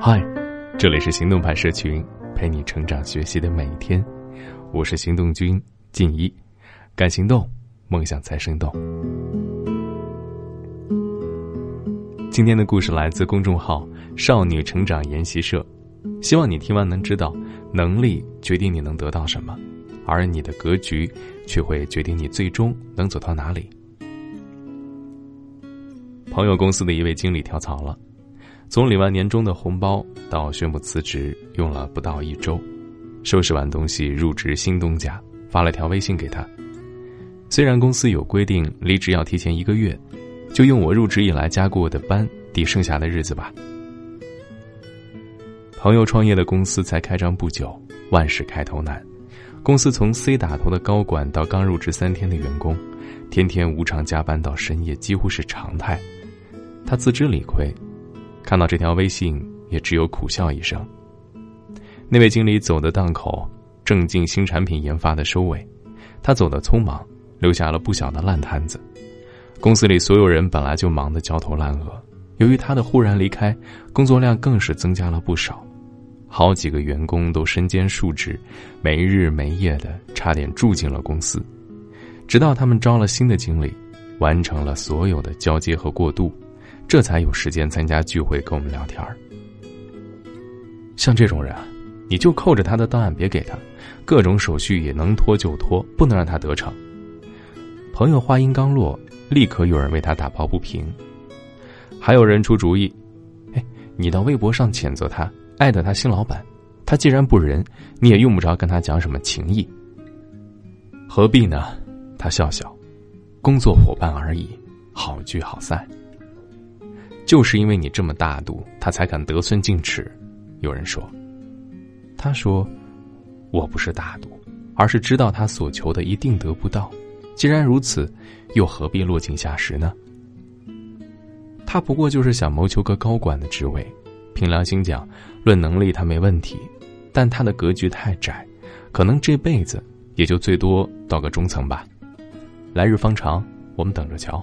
嗨，这里是行动派社群，陪你成长学习的每一天。我是行动君静一，敢行动，梦想才生动。今天的故事来自公众号“少女成长研习社”，希望你听完能知道，能力决定你能得到什么，而你的格局却会决定你最终能走到哪里。朋友公司的一位经理跳槽了。从领完年终的红包到宣布辞职，用了不到一周。收拾完东西，入职新东家，发了条微信给他。虽然公司有规定，离职要提前一个月，就用我入职以来加过的班抵剩下的日子吧。朋友创业的公司才开张不久，万事开头难。公司从 C 打头的高管到刚入职三天的员工，天天无偿加班到深夜几乎是常态。他自知理亏。看到这条微信，也只有苦笑一声。那位经理走的档口，正进新产品研发的收尾，他走的匆忙，留下了不小的烂摊子。公司里所有人本来就忙得焦头烂额，由于他的忽然离开，工作量更是增加了不少。好几个员工都身兼数职，没日没夜的，差点住进了公司。直到他们招了新的经理，完成了所有的交接和过渡。这才有时间参加聚会，跟我们聊天儿。像这种人啊，你就扣着他的档案别给他，各种手续也能拖就拖，不能让他得逞。朋友话音刚落，立刻有人为他打抱不平，还有人出主意：“哎，你到微博上谴责他，艾特他新老板，他既然不仁，你也用不着跟他讲什么情谊。何必呢？”他笑笑：“工作伙伴而已，好聚好散。”就是因为你这么大度，他才敢得寸进尺。有人说，他说：“我不是大度，而是知道他所求的一定得不到。既然如此，又何必落井下石呢？”他不过就是想谋求个高管的职位。凭良心讲，论能力他没问题，但他的格局太窄，可能这辈子也就最多到个中层吧。来日方长，我们等着瞧。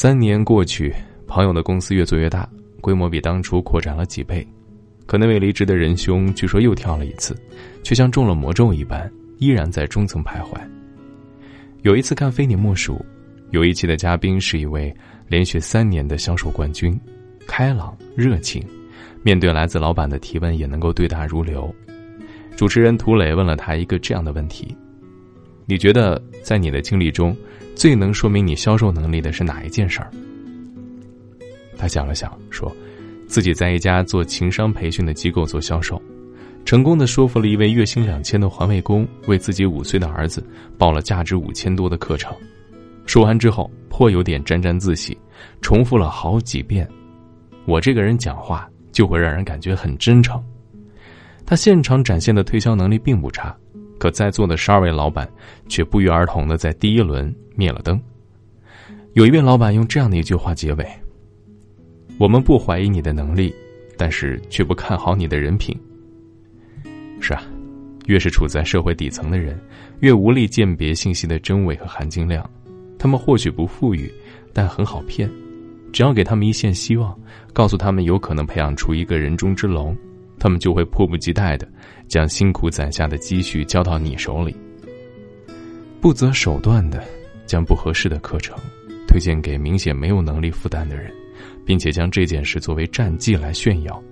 三年过去，朋友的公司越做越大，规模比当初扩展了几倍。可那位离职的仁兄，据说又跳了一次，却像中了魔咒一般，依然在中层徘徊。有一次看《非你莫属》，有一期的嘉宾是一位连续三年的销售冠军，开朗热情，面对来自老板的提问也能够对答如流。主持人涂磊问了他一个这样的问题：“你觉得在你的经历中？”最能说明你销售能力的是哪一件事儿？他想了想，说：“自己在一家做情商培训的机构做销售，成功的说服了一位月薪两千的环卫工，为自己五岁的儿子报了价值五千多的课程。说完之后，颇有点沾沾自喜，重复了好几遍：‘我这个人讲话就会让人感觉很真诚。’他现场展现的推销能力并不差。”可在座的十二位老板，却不约而同的在第一轮灭了灯。有一位老板用这样的一句话结尾：“我们不怀疑你的能力，但是却不看好你的人品。”是啊，越是处在社会底层的人，越无力鉴别信息的真伪和含金量。他们或许不富裕，但很好骗。只要给他们一线希望，告诉他们有可能培养出一个人中之龙。他们就会迫不及待的将辛苦攒下的积蓄交到你手里，不择手段的将不合适的课程推荐给明显没有能力负担的人，并且将这件事作为战绩来炫耀。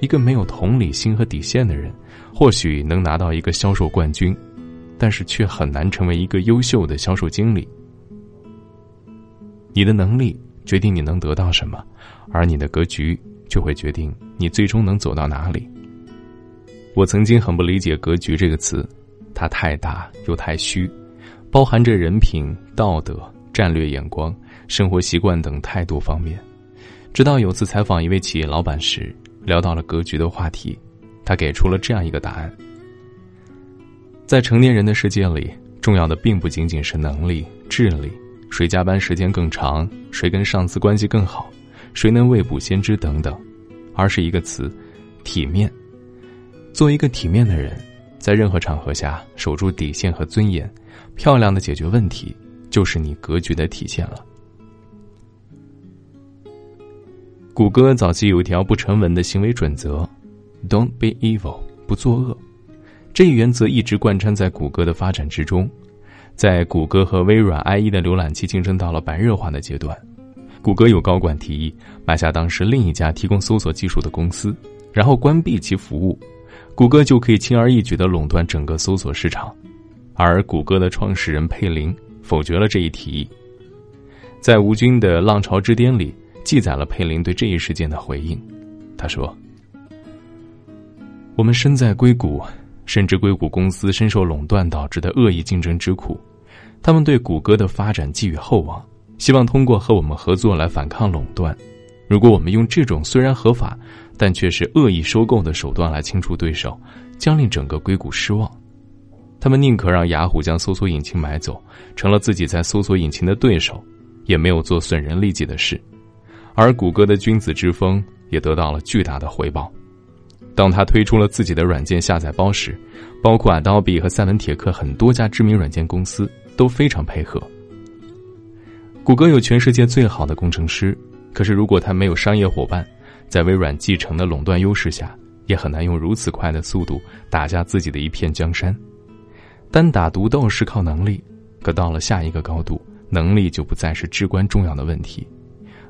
一个没有同理心和底线的人，或许能拿到一个销售冠军，但是却很难成为一个优秀的销售经理。你的能力决定你能得到什么，而你的格局。就会决定你最终能走到哪里。我曾经很不理解“格局”这个词，它太大又太虚，包含着人品、道德、战略眼光、生活习惯等太多方面。直到有次采访一位企业老板时，聊到了格局的话题，他给出了这样一个答案：在成年人的世界里，重要的并不仅仅是能力、智力，谁加班时间更长，谁跟上司关系更好。谁能未卜先知等等，而是一个词，体面。做一个体面的人，在任何场合下守住底线和尊严，漂亮的解决问题，就是你格局的体现了。谷歌早期有一条不成文的行为准则：“Don't be evil，不作恶。”这一原则一直贯穿在谷歌的发展之中。在谷歌和微软 IE 的浏览器竞争到了白热化的阶段，谷歌有高管提议买下当时另一家提供搜索技术的公司，然后关闭其服务，谷歌就可以轻而易举地垄断整个搜索市场。而谷歌的创始人佩林否决了这一提议。在吴军的《浪潮之巅》里记载了佩林对这一事件的回应，他说：“我们身在硅谷。”深知硅谷公司深受垄断导致的恶意竞争之苦，他们对谷歌的发展寄予厚望，希望通过和我们合作来反抗垄断。如果我们用这种虽然合法，但却是恶意收购的手段来清除对手，将令整个硅谷失望。他们宁可让雅虎将搜索引擎买走，成了自己在搜索引擎的对手，也没有做损人利己的事。而谷歌的君子之风也得到了巨大的回报。当他推出了自己的软件下载包时，包括 Adobe 和赛文铁克很多家知名软件公司都非常配合。谷歌有全世界最好的工程师，可是如果他没有商业伙伴，在微软继承的垄断优势下，也很难用如此快的速度打下自己的一片江山。单打独斗是靠能力，可到了下一个高度，能力就不再是至关重要的问题。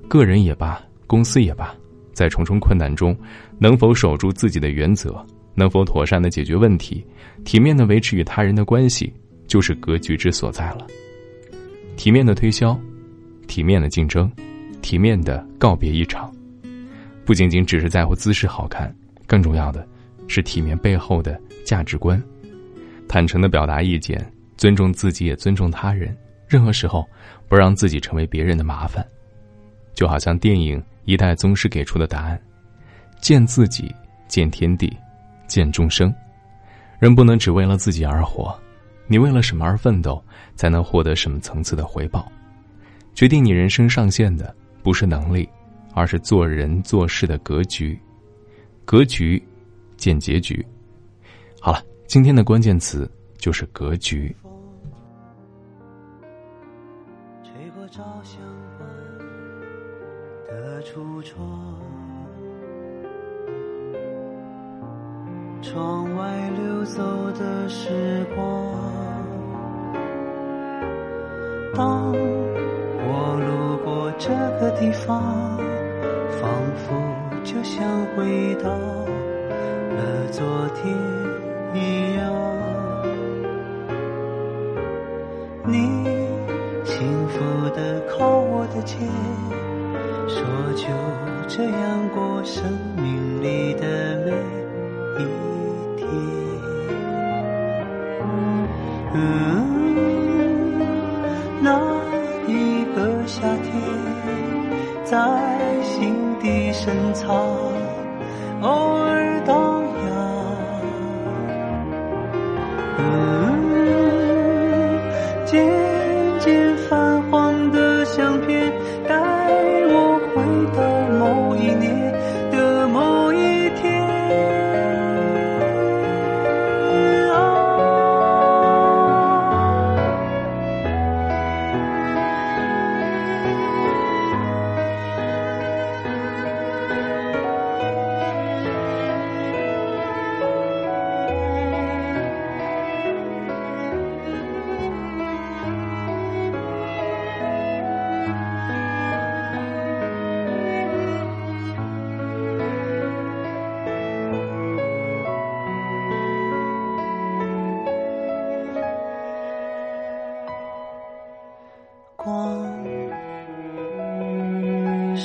个人也罢，公司也罢。在重重困难中，能否守住自己的原则，能否妥善的解决问题，体面的维持与他人的关系，就是格局之所在了。体面的推销，体面的竞争，体面的告别一场，不仅仅只是在乎姿势好看，更重要的是体面背后的价值观。坦诚的表达意见，尊重自己也尊重他人，任何时候不让自己成为别人的麻烦，就好像电影。一代宗师给出的答案：见自己，见天地，见众生。人不能只为了自己而活，你为了什么而奋斗，才能获得什么层次的回报？决定你人生上限的不是能力，而是做人做事的格局。格局，见结局。好了，今天的关键词就是格局。吹过照相的橱窗，窗外流走的时光。当这个地方，仿佛就像回到了昨天一样。你幸福的靠我的肩。说就这样过生命里的深藏，偶尔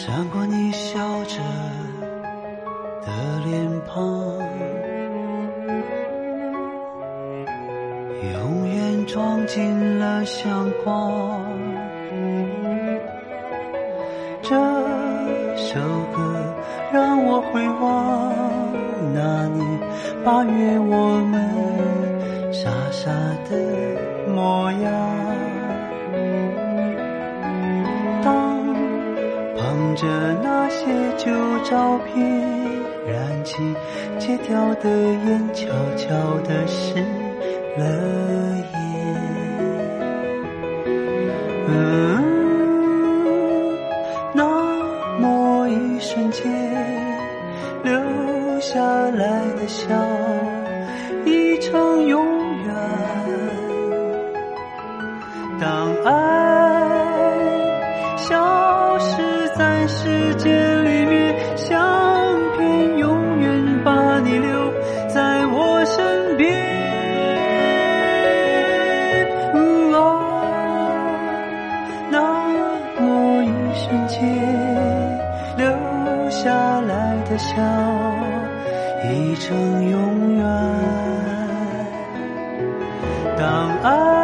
闪过你笑着的脸庞，永远装进了相框。这首歌让我回望那年八月我们傻傻的模样。着那些旧照片，燃起戒掉的烟，悄悄的湿了眼。嗯，相爱。